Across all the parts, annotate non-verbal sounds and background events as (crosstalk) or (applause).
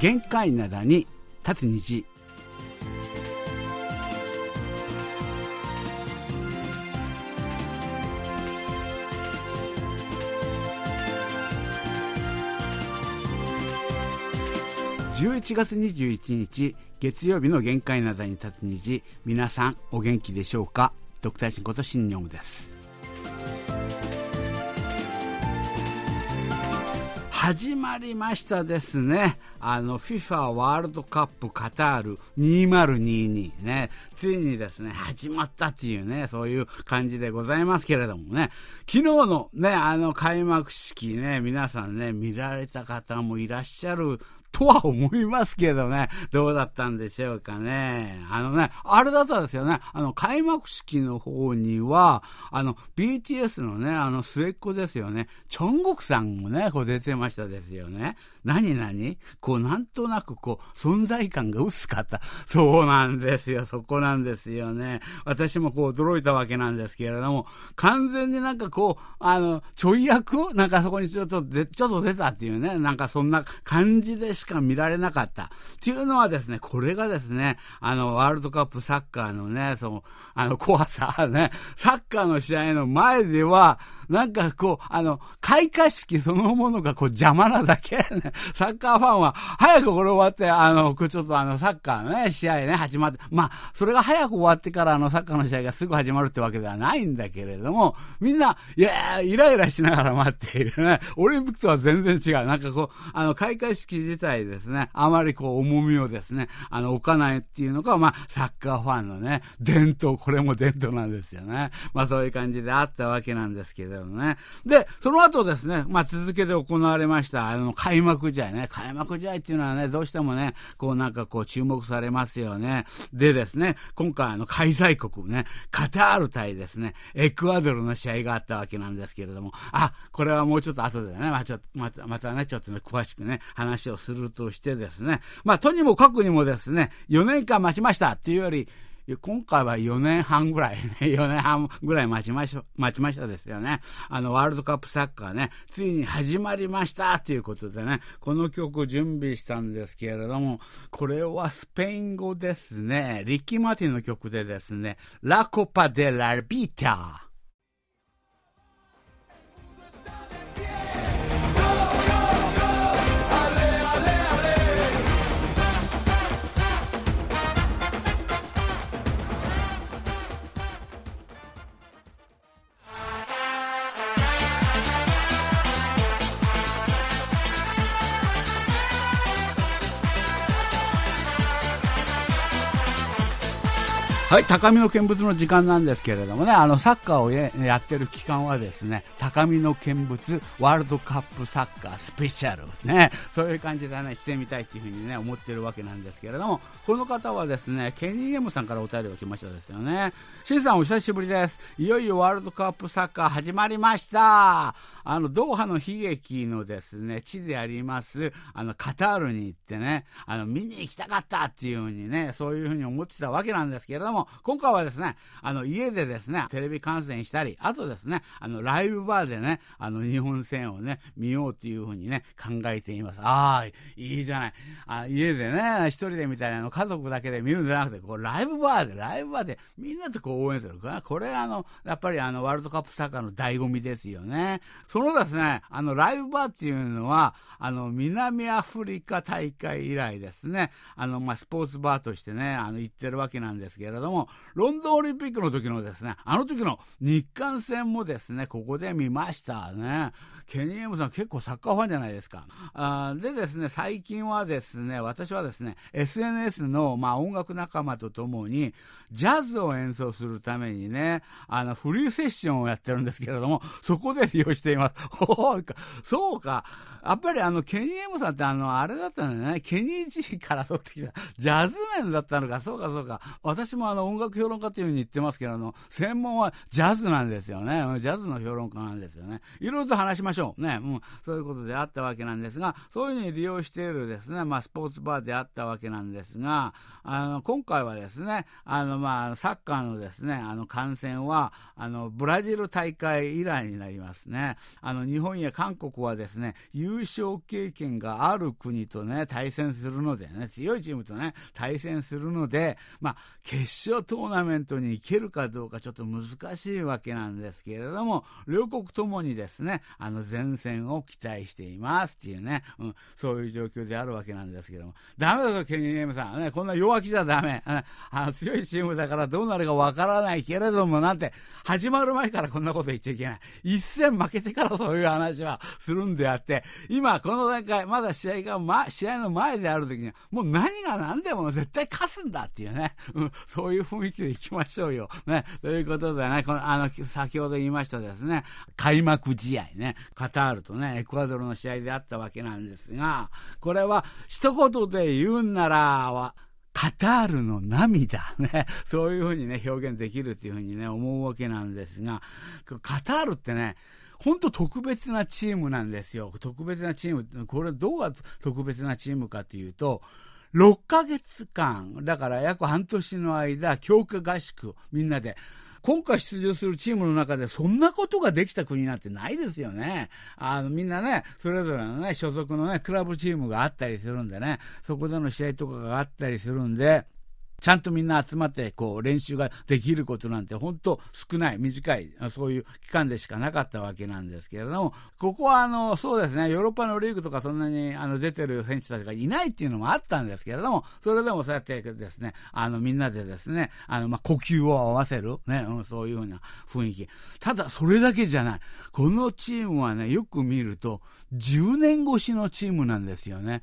限界灘に立つ虹。11月21日月曜日の限界灘に立つ虹。皆さんお元気でしょうか？ドクターシンこと新日本です。始まりましたですね。あの、FIFA ワールドカップカタール2022ね。ついにですね、始まったっていうね、そういう感じでございますけれどもね。昨日のね、あの開幕式ね、皆さんね、見られた方もいらっしゃるとは思いますけどね、どうだったんでしょうかね。あのね、あれだったんですよね、あの、開幕式の方には、あの、BTS のね、あの、末っ子ですよね、チョンゴクさんもね、こう出てましたですよね。何何？こう、なんとなくこう、存在感が薄かった。そうなんですよ、そこなんですよね。私もこう、驚いたわけなんですけれども、完全になんかこう、あの、ちょい役をなんかそこにちょっと、ちょっと出たっていうね、なんかそんな感じでししか見られなかった。っていうのはですね、これがですね、あの、ワールドカップサッカーのね、その、あの、怖さ、ね、サッカーの試合の前では、なんかこう、あの、開会式そのものがこう邪魔なだけ、ね、サッカーファンは、早くこれ終わって、あの、ちょっとあの、サッカーのね、試合ね、始まって、まあ、それが早く終わってからあの、サッカーの試合がすぐ始まるってわけではないんだけれども、みんな、いやイライラしながら待っているね。オリンピックとは全然違う。なんかこう、あの、開会式自体いですね、あまりこう、重みをですね、あの、置かないっていうのが、まあ、サッカーファンのね、伝統、これも伝統なんですよね。まあ、そういう感じであったわけなんですけれどもね。で、その後ですね、まあ、続けて行われました、あの、開幕試合ね。開幕試合っていうのはね、どうしてもね、こうなんかこう注目されますよね。でですね、今回あの、開催国ね、カタール対ですね、エクアドルの試合があったわけなんですけれども、あ、これはもうちょっと後でね、まあ、ちょっと、また、またね、ちょっとね、詳しくね、話をするるとしてですね、まあ、とにもかくにもですね、4年間待ちましたっていうより、今回は4年半ぐらい、ね、(laughs) 4年半ぐらい待ちましょ待ちましたですよね。あの、ワールドカップサッカーね、ついに始まりましたということでね、この曲準備したんですけれども、これはスペイン語ですね。リッキー・マーティンの曲でですね、ラコパ・デ・ラ・ビーターはい、高みの見物の時間なんですけれどもね、あの、サッカーをやってる期間はですね、高みの見物ワールドカップサッカースペシャル、ね、そういう感じでね、してみたいっていうふうにね、思ってるわけなんですけれども、この方はですね、ケニーエムさんからお便りが来ましたですよね。シンさんお久しぶりです。いよいよワールドカップサッカー始まりました。あの、ドーハの悲劇のですね、地であります、あの、カタールに行ってね、あの、見に行きたかったっていうふうにね、そういうふうに思ってたわけなんですけれども、今回はですね、あの、家でですね、テレビ観戦したり、あとですね、あの、ライブバーでね、あの、日本戦をね、見ようっていうふうにね、考えています。ああ、いいじゃない。あ家でね、一人でみたいなの、家族だけで見るんじゃなくて、こう、ライブバーで、ライブバーで、みんなとこう応援する。これ、あの、やっぱりあの、ワールドカップサッカーの醍醐味ですよね。そのですね、あの、ライブバーっていうのは、あの、南アフリカ大会以来ですね、あの、まあ、スポーツバーとしてね、あの、行ってるわけなんですけれども、ロンドンオリンピックの時のですね、あの時の日韓戦もですね、ここで見ましたね。ケニーエムさん結構サッカーファンじゃないですか。あでですね、最近はですね、私はですね、SNS の、まあ、音楽仲間とともに、ジャズを演奏するためにね、あの、フリーセッションをやってるんですけれども、そこで利用しています。(laughs) そうか、そうか。やっぱりあの、ケニーエムさんってあの、あれだったんだよね。ケニー G から取ってきた、ジャズ面だったのか、そうかそうか。私もあ、の音楽評論家というふうに言ってますけど、あの、専門はジャズなんですよね。ジャズの評論家なんですよね。いろいろと話しましょう。ね。うん。そういうことであったわけなんですが、そういうふうに利用しているですね、まあ、スポーツバーであったわけなんですが、あの、今回はですね、あの、まあ、サッカーのですね、あの、観戦は、あの、ブラジル大会以来になりますね。あの、日本や韓国はですね、優勝経験がある国とね、対戦するのでね、強いチームとね、対戦するので、まあ、決勝トーナメントに行けるかどうかちょっと難しいわけなんですけれども、両国ともにですね、あの、前線を期待していますっていうね、うん、そういう状況であるわけなんですけども、ダメだぞ、ケニー・エムさん。ね、こんな弱気じゃダメ。あの強いチームだからどうなるかわからないけれども、なんて、始まる前からこんなこと言っちゃいけない。一戦負けてからそういう話はするんであって、今、この段階、まだ試合が、ま、試合の前である時には、もう何が何でも絶対勝つんだっていうね、うん、そういう雰囲気でいきましょうよ。ね、ということでね、この、あの、先ほど言いましたですね、開幕試合ね、カタールとね、エクアドルの試合であったわけなんですが、これは一言で言うんならは、カタールの涙ね、そういうふうにね、表現できるっていうふうにね、思うわけなんですが、カタールってね、本当特別なチームなんですよ。特別なチーム。これどうが特別なチームかというと、6ヶ月間、だから約半年の間、強化合宿、みんなで、今回出場するチームの中でそんなことができた国なんてないですよね。あの、みんなね、それぞれのね、所属のね、クラブチームがあったりするんでね、そこでの試合とかがあったりするんで、ちゃんとみんな集まってこう練習ができることなんて本当少ない、短い、そういう期間でしかなかったわけなんですけれども、ここはあの、そうですね、ヨーロッパのリーグとかそんなにあの出てる選手たちがいないっていうのもあったんですけれども、それでもそうやってですね、あのみんなでですね、あのまあ呼吸を合わせる、ね、うん、そういうような雰囲気。ただそれだけじゃない。このチームはね、よく見ると10年越しのチームなんですよね。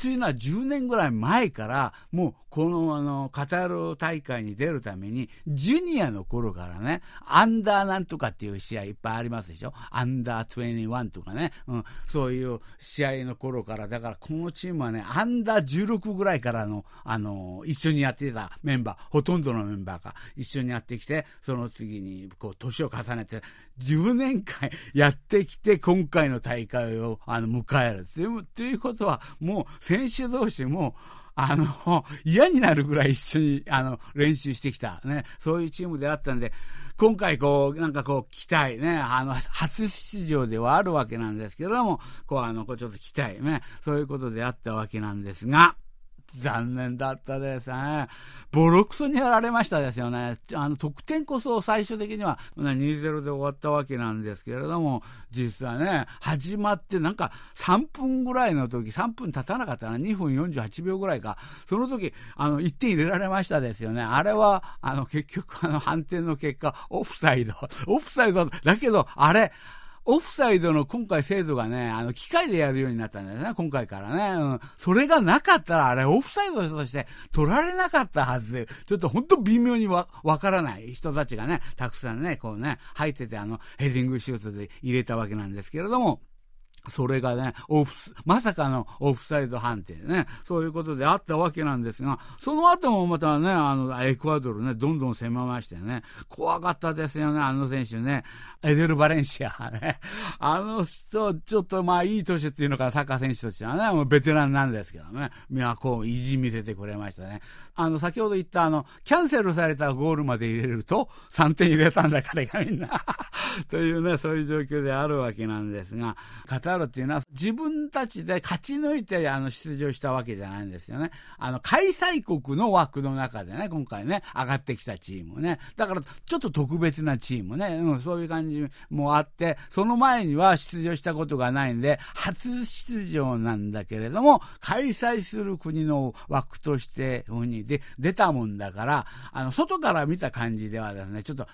というのは10年ぐらい前から、もうこのあのカタール大会に出るために、ジュニアの頃からね、アンダーなんとかっていう試合いっぱいありますでしょ？アンダー21とかね、うん、そういう試合の頃から、だからこのチームはね、アンダー16ぐらいからの、あの、一緒にやってたメンバー、ほとんどのメンバーが一緒にやってきて、その次にこう年を重ねて、10年間やってきて、今回の大会をあの迎える。ということは、もう選手同士も、あの、(laughs) 嫌になるぐらい一緒に、あの、練習してきた、ね、そういうチームであったんで、今回こう、なんかこう、期待ね、あの、初出場ではあるわけなんですけども、こう、あの、こう、ちょっと期待ね、そういうことであったわけなんですが、残念だったですね。ボロクソにやられましたですよね。あの、得点こそ最終的には2-0で終わったわけなんですけれども、実はね、始まってなんか3分ぐらいの時、3分経たなかったな、2分48秒ぐらいか、その時、あの、1点入れられましたですよね。あれは、あの、結局、あの、判定の結果、オフサイド。オフサイド、だけど、あれ、オフサイドの今回制度がね、あの、機械でやるようになったんだよね、今回からね。うん。それがなかったら、あれ、オフサイドとして取られなかったはずで、ちょっとほんと微妙にわ、わからない人たちがね、たくさんね、こうね、入ってて、あの、ヘディングシュートで入れたわけなんですけれども、それがね、オフ、まさかのオフサイド判定ね、そういうことであったわけなんですが、その後もまたね、あの、エクアドルね、どんどん攻めましてね、怖かったですよね、あの選手ね、エデル・バレンシアね、あの人、ちょっとまあいい年っていうのか、サッカー選手としてはね、もうベテランなんですけどね、みんなこう、意地見せてくれましたね。あの、先ほど言ったあの、キャンセルされたゴールまで入れると、3点入れたんだ、彼がみんな。(laughs) というね、そういう状況であるわけなんですが、カタっていうのは自分たちで勝ち抜いてあの出場したわけじゃないんですよね。あの、開催国の枠の中でね、今回ね、上がってきたチームね。だから、ちょっと特別なチームね、うん、そういう感じもあって、その前には出場したことがないんで、初出場なんだけれども、開催する国の枠として、ふうにで出たもんだから、あの、外から見た感じではですね、ちょっと、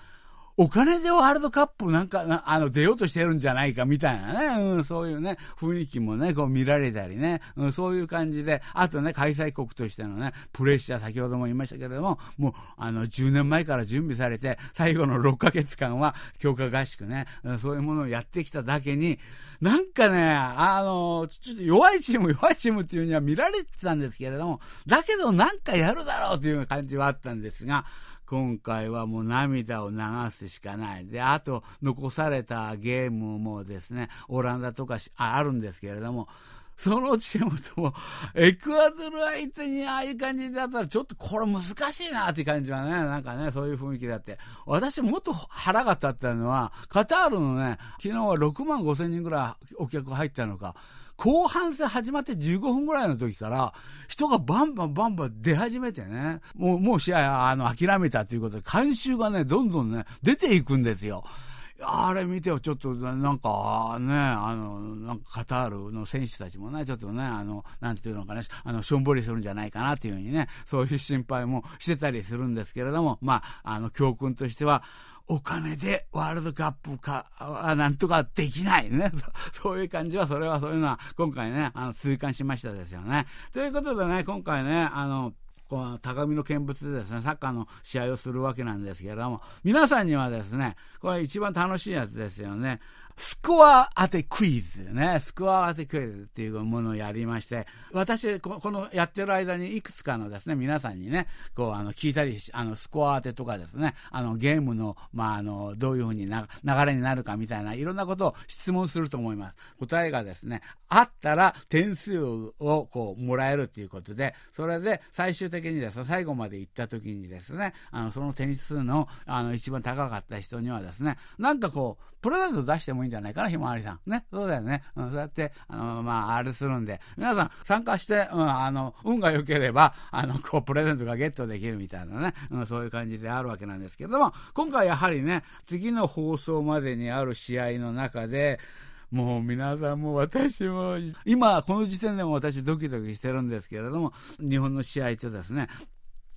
お金でワールドカップなんか、あの、出ようとしてるんじゃないかみたいなね、うん、そういうね、雰囲気もね、こう見られたりね、うん、そういう感じで、あとね、開催国としてのね、プレッシャー、先ほども言いましたけれども、もう、あの、10年前から準備されて、最後の6ヶ月間は強化合宿ね、うん、そういうものをやってきただけに、なんかね、あの、ちょっと弱いチーム、弱いチームっていうには見られてたんですけれども、だけどなんかやるだろうという感じはあったんですが、今回はもう涙を流すしかない。で、あと、残されたゲームもですね、オランダとかあるんですけれども、そのチームとも、エクアドル相手にああいう感じだったら、ちょっとこれ難しいなっていう感じはね、なんかね、そういう雰囲気だって。私もっと腹が立ったのは、カタールのね、昨日は6万5千人ぐらいお客入ったのか、後半戦始まって15分ぐらいの時から、人がバンバンバンバン出始めてね、もう、もう試合、あの、諦めたということで、観衆がね、どんどんね、出ていくんですよ。あれ見てよ、ちょっとなんかね、あの、なんかカタールの選手たちもね、ちょっとね、あの、なんていうのかね、あの、しょんぼりするんじゃないかなっていうふうにね、そういう心配もしてたりするんですけれども、まあ、あの、教訓としては、お金でワールドカップか、なんとかできないね。(laughs) そういう感じは、それはそういうのは、今回ね、あの、痛感しましたですよね。ということでね、今回ね、あの、この高みの見物でですね、サッカーの試合をするわけなんですけれども、皆さんにはですね、これ一番楽しいやつですよね。スコア当てクイズね。スコア当てクイズっていうものをやりまして、私、このやってる間にいくつかのですね、皆さんにね、こう、あの、聞いたり、あの、スコア当てとかですね、あの、ゲームの、まあ、あの、どういうふうに流れになるかみたいな、いろんなことを質問すると思います。答えがですね、あったら点数を、こう、もらえるっていうことで、それで最終的にですね、最後まで行った時にですね、あの、その点数の、あの、一番高かった人にはですね、なんかこう、プレゼント出してもいいんじゃないかな、ひまわりさん。ね。そうだよね。うん、そうやって、あの、まあ、あれするんで、皆さん参加して、うん、あの、運が良ければ、あの、こう、プレゼントがゲットできるみたいなね、うん、そういう感じであるわけなんですけども、今回やはりね、次の放送までにある試合の中で、もう皆さんも私も、今この時点でも私ドキドキしてるんですけれども、日本の試合とですね、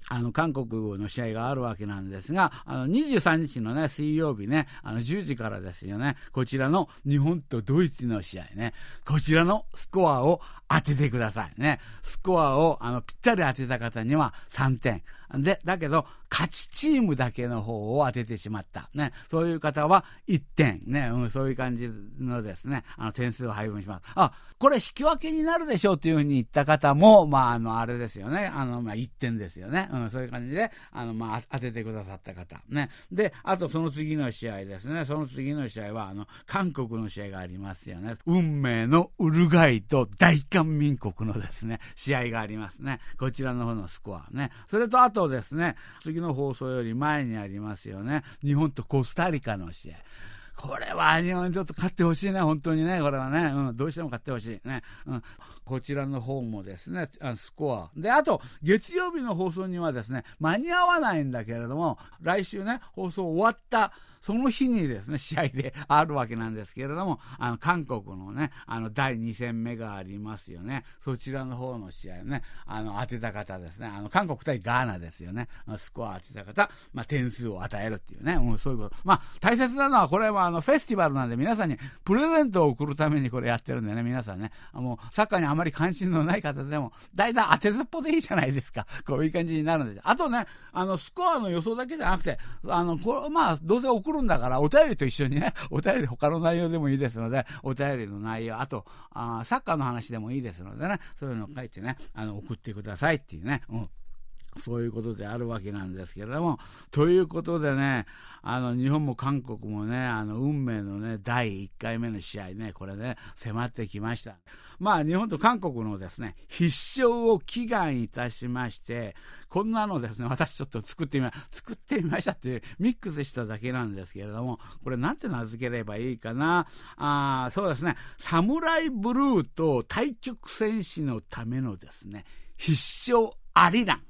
あの、韓国の試合があるわけなんですが、あの、23日のね、水曜日ね、あの、10時からですよね、こちらの日本とドイツの試合ね、こちらのスコアを当ててくださいね。スコアを、あの、ぴったり当てた方には3点。で、だけど、勝ちチームだけの方を当ててしまった。ね。そういう方は1点。ね。うん、そういう感じのですね、あの、点数を配分します。あ、これ引き分けになるでしょうっていうふうに言った方も、まあ、あの、あれですよね。あの、まあ、1点ですよね。うん、そういう感じで、あの、まあ、当ててくださった方。ね。で、あとその次の試合ですね。その次の試合は、あの、韓国の試合がありますよね。運命のウルガイと大韓民国のですね、試合がありますね。こちらの方のスコアね。それと、あととですね、次の放送より前にありますよね。日本とコスタリカの試合。これは日本ちょっと勝ってほしいね、本当にね、これはね、うん、どうしても勝ってほしいね、うん。こちらの方もですね、スコア。で、あと、月曜日の放送にはですね、間に合わないんだけれども、来週ね、放送終わったその日にですね、試合で (laughs) あるわけなんですけれども、あの、韓国のね、あの、第2戦目がありますよね。そちらの方の試合ね、あの、当てた方ですね。あの、韓国対ガーナですよね。スコア当てた方、まあ、点数を与えるっていうね、うん、そういうこと。まあ、大切なのは、これはあの、フェスティバルなんで皆さんにプレゼントを送るためにこれやってるんでね、皆さんね、もう、サッカーにあまり関心のない方でも、大体当てずっぽでいいじゃないですか。(laughs) こういう感じになるんです。あとね、あの、スコアの予想だけじゃなくて、あの、これ、まあ、どうせ送るんだから、お便りと一緒にね、(laughs) お便り他の内容でもいいですので、お便りの内容、あと、あサッカーの話でもいいですのでね、そういうのを書いてね、あの、送ってくださいっていうね、うん。そういうことであるわけなんですけれども、ということでね、あの、日本も韓国もね、あの、運命のね、第1回目の試合ね、これね、迫ってきました。まあ、日本と韓国のですね、必勝を祈願いたしまして、こんなのですね、私ちょっと作ってみま、作ってみましたっていう、ミックスしただけなんですけれども、これなんて名付ければいいかな。あそうですね、サムライブルーと対局戦士のためのですね、必勝ありラン。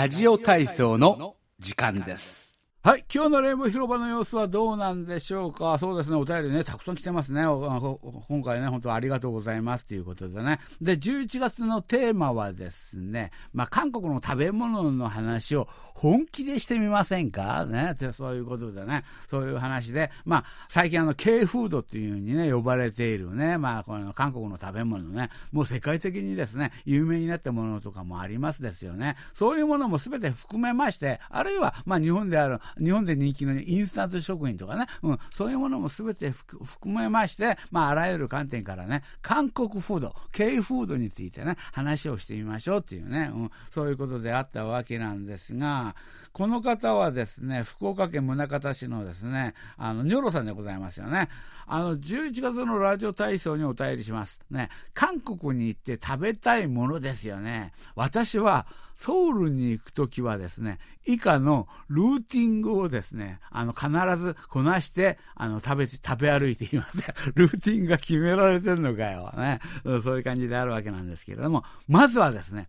ラジオ体操の時間です。はい。今日のレイン広場の様子はどうなんでしょうか？そうですね。お便りね、たくさん来てますね。今回ね、本当ありがとうございますということでね。で、11月のテーマはですね、まあ、韓国の食べ物の話を本気でしてみませんか？ね。そういうことでね。そういう話で、まあ、最近あの、K フードっていうふうにね、呼ばれているね、まあ、この韓国の食べ物ね、もう世界的にですね、有名になったものとかもありますですよね。そういうものも全て含めまして、あるいは、まあ、日本である、日本で人気のインスタント食品とかね、うん、そういうものも全て含めまして、まあ、あらゆる観点からね、韓国フード、K フードについてね、話をしてみましょうっていうね、うん、そういうことであったわけなんですが、この方はですね、福岡県宗像市のですね、あの、ニョロさんでございますよね。あの、11月のラジオ体操にお便りします。ね、韓国に行って食べたいものですよね。私は、ソウルに行くときはですね、以下のルーティングをですね、あの、必ずこなして、あの、食べて、食べ歩いています。(laughs) ルーティングが決められてるのかよ。ね。そういう感じであるわけなんですけれども、まずはですね、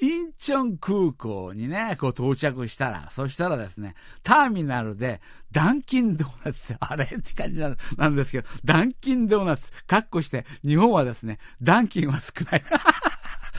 インチョン空港にね、こう到着したら、そしたらですね、ターミナルでダンキンドーナツ、(laughs) あれって感じなんですけど、ダンキンドーナツ、カッコして、日本はですね、ダンキンは少ない。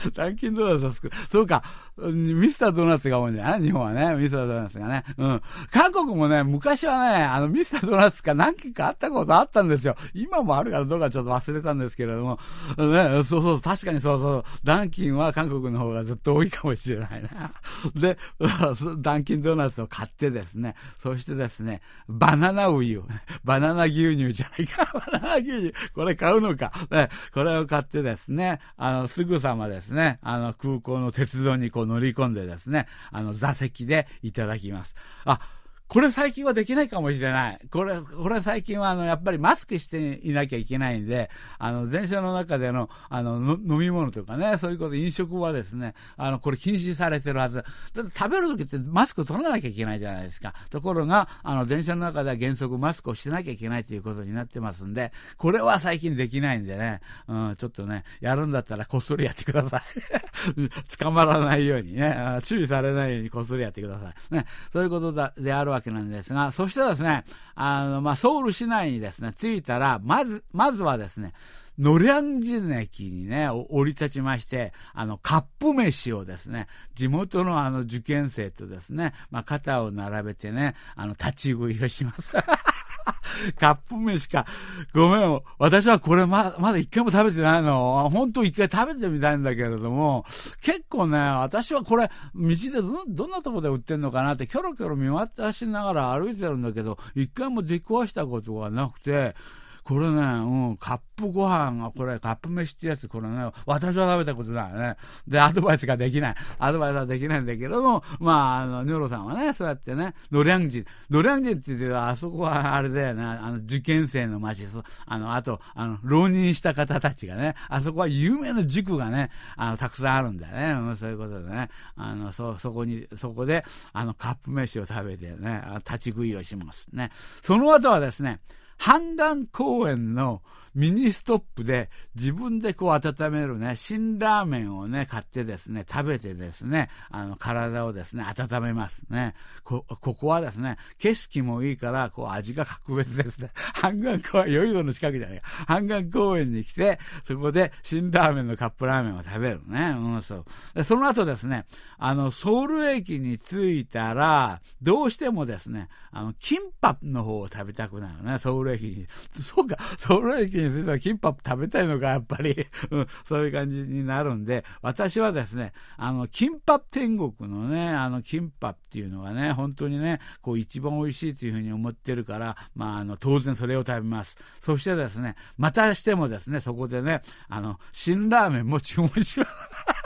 (laughs) ダンキンドーナツは少ない。そうか、ミスタードーナツが多いんだよね、日本はね。ミスタードーナツがね。うん。韓国もね、昔はね、あの、ミスタードーナツか何件かあったことあったんですよ。今もあるからどうかちょっと忘れたんですけれども。ね、そうそう、確かにそうそう。ダンキンは韓国の方がずっと多いかもしれないな。で、(laughs) ダンキンドーナツを買ってですね、そしてですね、バナナウユ、バナナ牛乳じゃないか。(laughs) バナナ牛乳、これ買うのか。ね、これを買ってですね、あの、すぐさまですね、あの、空港の鉄道にこう乗り込んでですね、あの、座席でいただきます。あ、これ最近はできないかもしれない。これ、これ最近はあの、やっぱりマスクしていなきゃいけないんで、あの、電車の中での、あの、飲み物とかね、そういうこと、飲食はですね、あの、これ禁止されてるはず。だって食べるときってマスク取らなきゃいけないじゃないですか。ところが、あの、電車の中では原則マスクをしてなきゃいけないということになってますんで、これは最近できないんでね、うん、ちょっとね、やるんだったらこっそりやってください。(laughs) 捕まらないようにね、注意されないようにこっそりやってください。ね、そういうことだであるわけけなんですが、そしてですね、あの、まあ、ソウル市内にですね、着いたら、まず、まずはですね、ノリャンジネ駅にね、降り立ちまして、あの、カップ飯をですね、地元のあの受験生とですね、まあ、肩を並べてね、あの、立ち食いをします。(laughs) カップ飯か。ごめん、私はこれままだ一回も食べてないの。本当一回食べてみたいんだけれども、結構ね、私はこれ、道でどどんなとこで売ってんのかなって、キョロキョロ見渡しながら歩いてるんだけど、一回も出くわしたことがなくて、これね、うん、カップご飯が、これ、カップ飯ってやつ、これね、私は食べたことないね。で、アドバイスができない。アドバイスはできないんだけども、まあ、あの、ニョロさんはね、そうやってね、ノリャンジン、ノリャンジンって言ってあそこはあれだよね、あの、受験生の街、あの、あと、あの、浪人した方たちがね、あそこは有名な塾がね、あの、たくさんあるんだよね。うん、そういうことでね、あの、そ、そこに、そこで、あの、カップ飯を食べてね、立ち食いをしますね。その後はですね、漢江公園のミニストップで自分でこう温めるね、辛ラーメンをね、買ってですね、食べてですね、あの、体をですね、温めますね。こ、ここはですね、景色もいいから、こう、味が格別ですね。(laughs) 漢江公園、汝矣島の近くじゃないか。漢江公園に来て、そこで辛ラーメンのカップラーメンを食べるね。うん、そう。で、その後ですね、あの、ソウル駅に着いたら、どうしてもですね、あの、キンパの方を食べたくなるね、ソウル駅に。(laughs) そうか、ソウル駅に着いたらキンパ食べたいのか、やっぱり。(laughs) うん、そういう感じになるんで、私はですね、あの、キンパ天国のね、あの、キンパっていうのがね、本当にね、こう、一番美味しいというふうに思ってるから、まあ、あの、当然それを食べます。そしてですね、またしてもですね、そこでね、あの、辛ラーメンも注文します。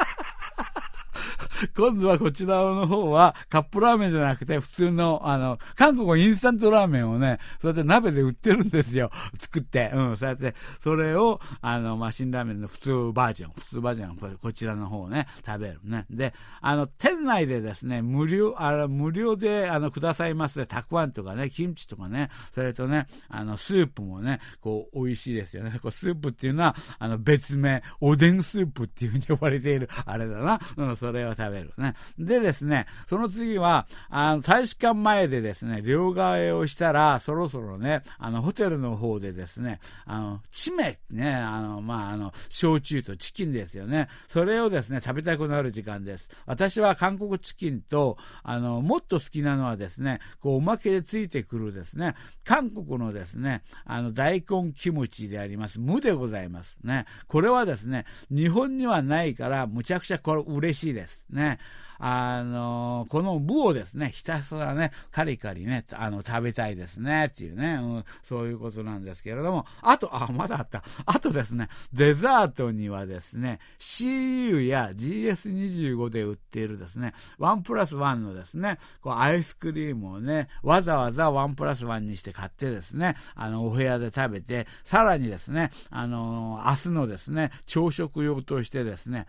(laughs) 今度はこちらの方はカップラーメンじゃなくて普通の、あの、韓国インスタントラーメンをね、そうやって鍋で売ってるんですよ。(laughs) 作って。うん、そうやって、それを、あの、まあ、辛ラーメンの普通バージョン、普通バージョン、ここちらの方をね、食べるね。で、あの、店内でですね、無料、あの、無料で、あの、くださいますね、たくあんとかね、キムチとかね、それとね、あの、スープもね、こう、美味しいですよね。こうスープっていうのは、あの、別名、おでんスープっていうふうに呼ばれている、あれだな。うん、それを食べるね。でですね、その次は、あの、大使館前でですね、両替をしたら、そろそろね、あの、ホテルの方でですね、あの、チメ、ね、あの、まあ、あの、焼酎とチキンですよね。それをですね、食べたくなる時間です。私は韓国チキンと、あの、もっと好きなのはですね、こう、おまけでついてくるですね、韓国のですね、あの、大根キムチであります、無でございますね。これはですね、日本にはないから、むちゃくちゃこれ嬉しいです。ね。あの、この部をですね、ひたすらね、カリカリね、あの、食べたいですね、っていうね、うん、そういうことなんですけれども、あと、あ、まだあった。あとですね、デザートにはですね、CU や GS25 で売っているですね、1プラス1のですね、こうアイスクリームをね、わざわざ1プラス1にして買ってですね、あの、お部屋で食べて、さらにですね、あの、明日のですね、朝食用としてですね、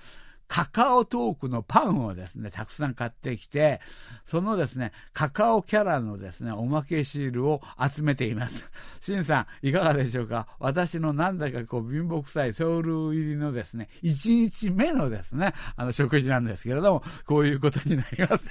カカオトークのパンをですね、たくさん買ってきて、そのですね、カカオキャラのですね、おまけシールを集めています。シンさん、いかがでしょうか？私のなんだかこう貧乏臭いソウル入りのですね、1日目のですね、あの食事なんですけれども、こういうことになります。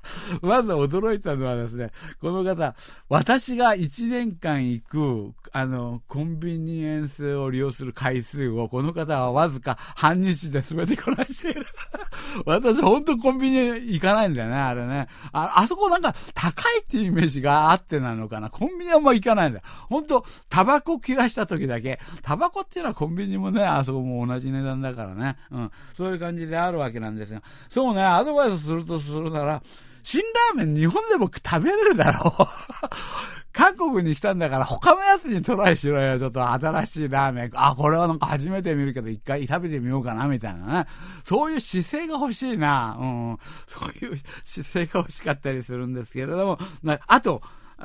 (laughs) まず驚いたのはですね、この方、私が1年間行く、あの、コンビニエンスを利用する回数を、この方はわずか半日で全てこなしてる。(laughs) 私、ほんとコンビニ行かないんだよね、あれね。あ、あそこなんか高いっていうイメージがあってなのかな。コンビニはもう行かないんだよ。ほんと、タバコ切らした時だけ。タバコっていうのはコンビニもね、あそこも同じ値段だからね。うん。そういう感じであるわけなんですが。そうね、アドバイスするとするなら、辛ラーメン日本でも食べれるだろう。韓国に来たんだから他のやつにトライしろよ。ちょっと新しいラーメン。あ、これはなんか初めて見るけど一回食べてみようかな、みたいなね。そういう姿勢が欲しいな。うん。そういう姿勢が欲しかったりするんですけれども。あと、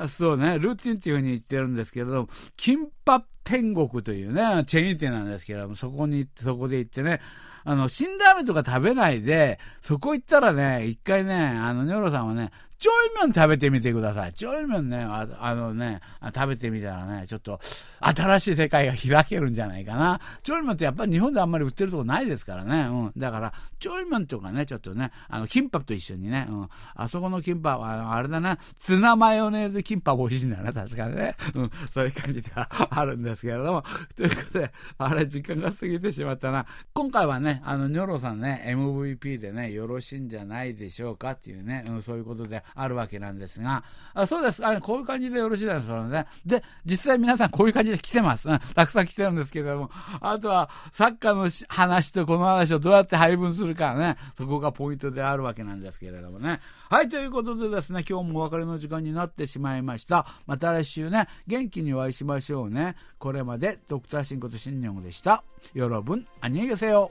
そうね、ルーティンっていうふうに言ってるんですけれども、キンパ天国というね、チェーン店なんですけれども、そこに行って、そこで行ってね、あの、辛ラーメンとか食べないで、そこ行ったらね、一回ね、あの、ニョロさんはね、ちょい麺食べてみてください。ちょい麺ね、ああのね、食べてみたらね、ちょっと新しい世界が開けるんじゃないかな。ちょい麺ってやっぱり日本であんまり売ってるとこないですからね。うん。だから、ちょい麺とかね、ちょっとね、あの、キンパと一緒にね、うん。あそこのキンパは、あれだな、ツナマヨネーズキンパ美味しいんだよね、確かにね。うん。そういう感じでは (laughs) あるんですけれども。ということで、あれ、時間が過ぎてしまったな。今回はね、あの、ニョロさんね、MVP でね、よろしいんじゃないでしょうかっていうね、うん、そういうことであるわけなんですが、あそうですあ、こういう感じでよろしいですよね。で、実際皆さんこういう感じで来てます。うん、たくさん来てるんですけれども、あとは、サッカーの話とこの話をどうやって配分するかね、そこがポイントであるわけなんですけれどもね。はい、ということでですね、今日もお別れの時間になってしまいました。また来週ね、元気にお会いしましょうね。これまで、ドクターシンことシンニョンでした。よろぶん、あにげせよ。